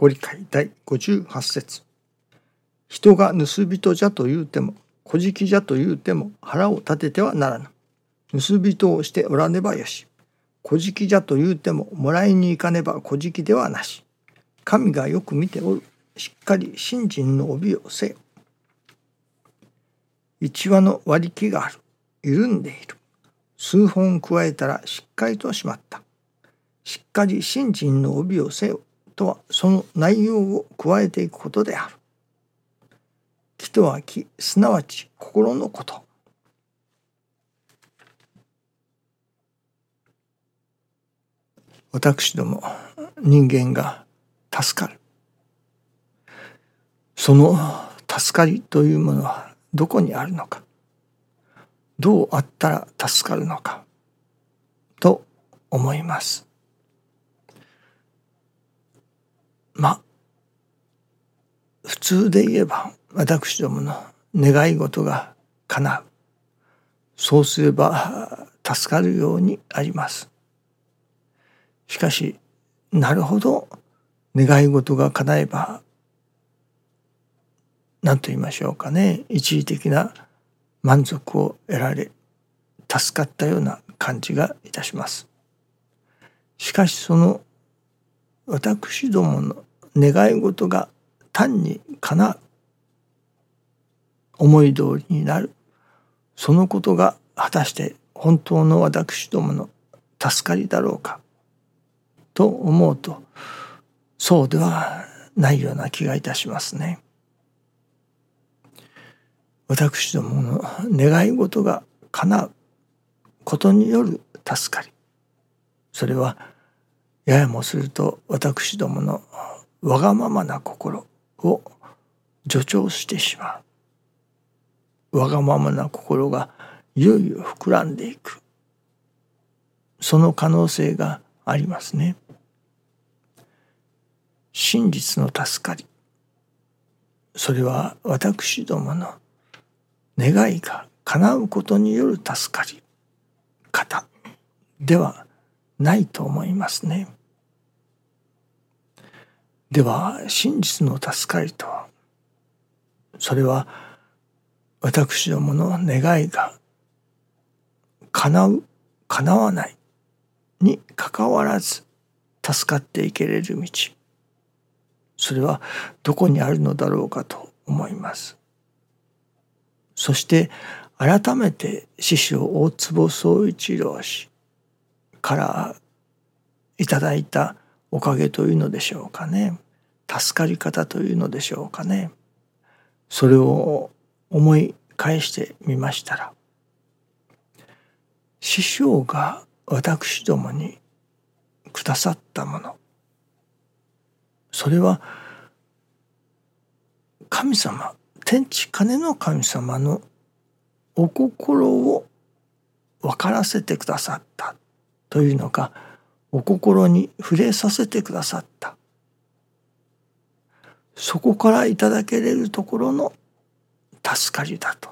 ご理解第58節。人が盗人じゃと言うても小じじゃと言うても腹を立ててはならぬ。盗人をしておらねばよし。小じじゃと言うてももらいに行かねば小じではなし。神がよく見ておる。しっかり信心の帯をせよ。一話の割り木がある。緩んでいる。数本加えたらしっかりとしまった。しっかり信心の帯をせよ。とはその内容を加えていくことである。気とは気すなわち心のこと。私ども人間が助かる。その助かりというものはどこにあるのか。どうあったら助かるのか。と思います。まあ普通で言えば私どもの願い事が叶うそうすれば助かるようにありますしかしなるほど願い事が叶えば何と言いましょうかね一時的な満足を得られ助かったような感じがいたします。しかしその私どもの願い事が単に叶う思い通りになる。そのことが果たして本当の私どもの助かりだろうか。と思うとそうではないような気がいたしますね。私どもの願い事が叶うことによる助かり。それはややもすると私どものわがままな心を助長してしまう。わがままな心がいよいよ膨らんでいく。その可能性がありますね。真実の助かり。それは私どもの願いが叶うことによる助かり方ではないと思いますね。では真実の助かりとは？それは私どもの願いが叶う叶わないにかかわらず助かっていけれる道それはどこにあるのだろうかと思います。そして改めて師匠大坪宗一郎氏からいただいたおかげというのでしょうかね。助かり方というのでしょうかね。それを思い返してみましたら師匠が私どもにくださったものそれは神様天地金の神様のお心を分からせてくださったというのかお心に触れさせてくださったそこからいただけれるところの助かりだと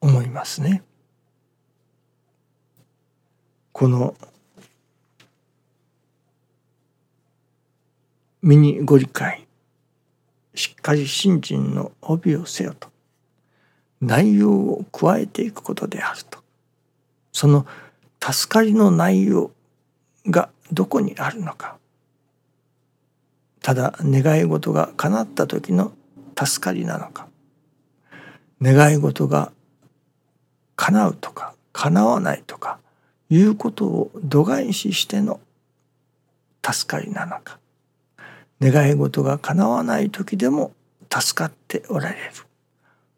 思いますね。このミニご理解しっかり信心の帯をせよと内容を加えていくことであるとその助かりの内容がどこにあるのか。ただ願い事が叶った時の助かりなのか。願い事が叶うとか叶わないとかいうことを度外視しての助かりなのか。願い事が叶わない時でも助かっておられる。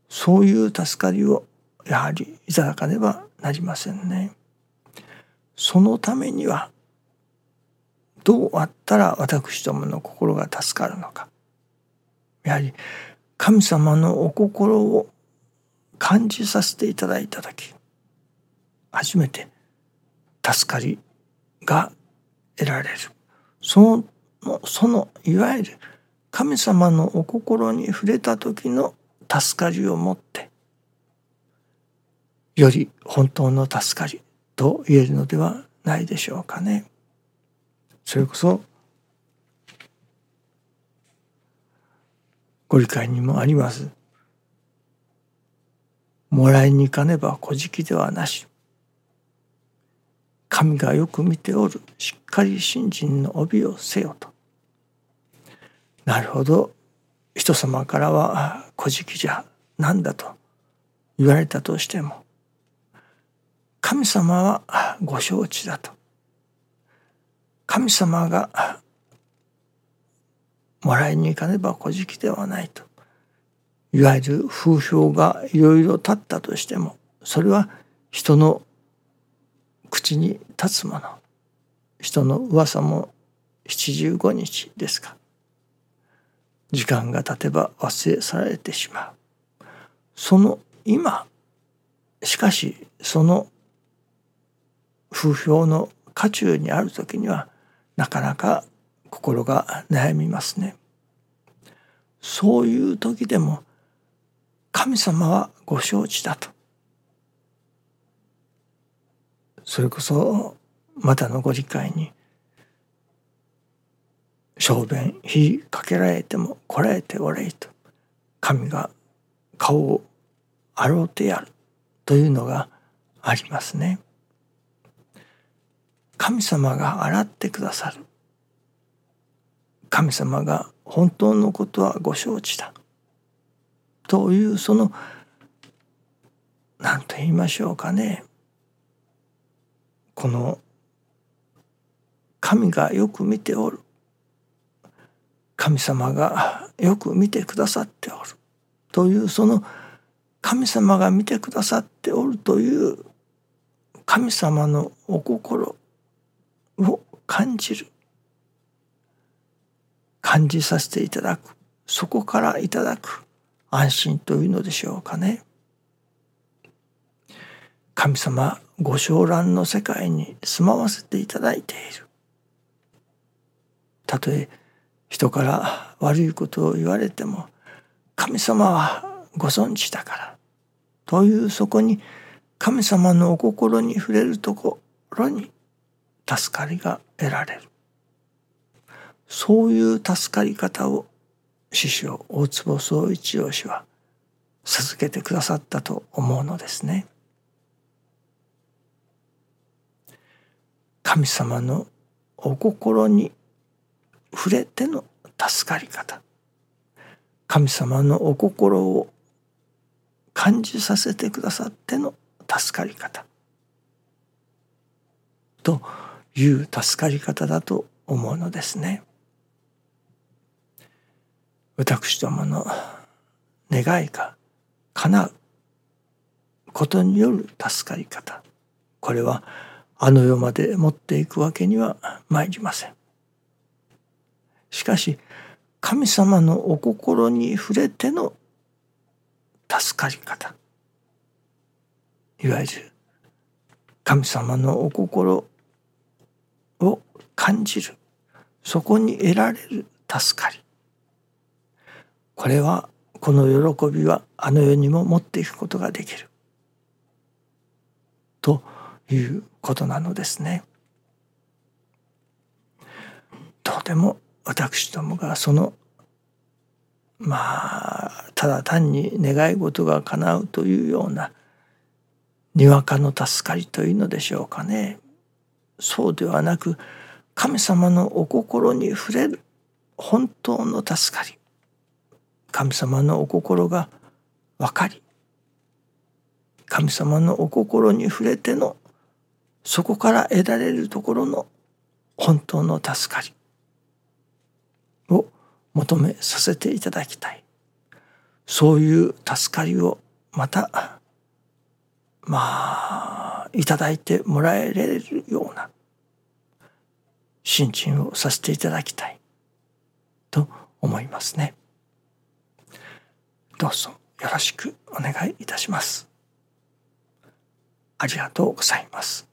そういう助かりをやはりいただかねばなりませんね。そのためにはどうあったら私どもの心が助かるのか。やはり神様のお心を感じさせていただいた時初めて助かりが得られる。そのそのいわゆる神様のお心に触れた時の助かりをもってより本当の助かりと言えるのではないでしょうかね。それこそご理解にもあります。もらいに行かねば小じではなし。神がよく見ておるしっかり信心の帯をせよと。なるほど人様からは「小じじゃなんだ」と言われたとしても神様はご承知だと。神様がもらいに行かねば古事記ではないと。いわゆる風評がいろいろ立ったとしてもそれは人の口に立つもの。人の噂も七十五日ですか。時間が経てば忘れ去られてしまう。その今しかしその風評の渦中にある時にはなかなか心が悩みますね。そういう時でも神様はご承知だと。それこそまたのご理解に小便火かけられてもこらえておれいと。神が顔を洗うてやるというのがありますね。神様が洗ってくださる。神様が本当のことはご承知だ。というその何と言いましょうかね。この神がよく見ておる。神様がよく見てくださっておる。というその神様が見てくださっておるという神様のお心。感じる感じさせていただくそこからいただく安心というのでしょうかね。神様ご昇覧の世界に住まわせていただいている。たとえ人から悪いことを言われても神様はご存知だからというそこに神様のお心に触れるところに助かりが得られる。そういう助かり方を師匠大坪宗一郎氏は授けてくださったと思うのですね。神様のお心に触れての助かり方。神様のお心を感じさせてくださっての助かり方。という助かり方だと思うのですね。私どもの願いが叶うことによる助かり方これはあの世まで持っていくわけには参りません。しかし神様のお心に触れての助かり方いわゆる神様のお心感じる。そこに得られる助かり。これはこの喜びはあの世にも持っていくことができる。ということなのですね。とても私どもがそのまあただ単に願い事が叶うというようなにわかの助かりというのでしょうかね。そうではなく神様のお心に触れる本当の助かり。神様のお心が分かり。神様のお心に触れてのそこから得られるところの本当の助かり。を求めさせていただきたい。そういう助かりをまたまあいただいてもらえれるような心身をさせていただきたいと思いますね。どうぞよろしくお願いいたします。ありがとうございます。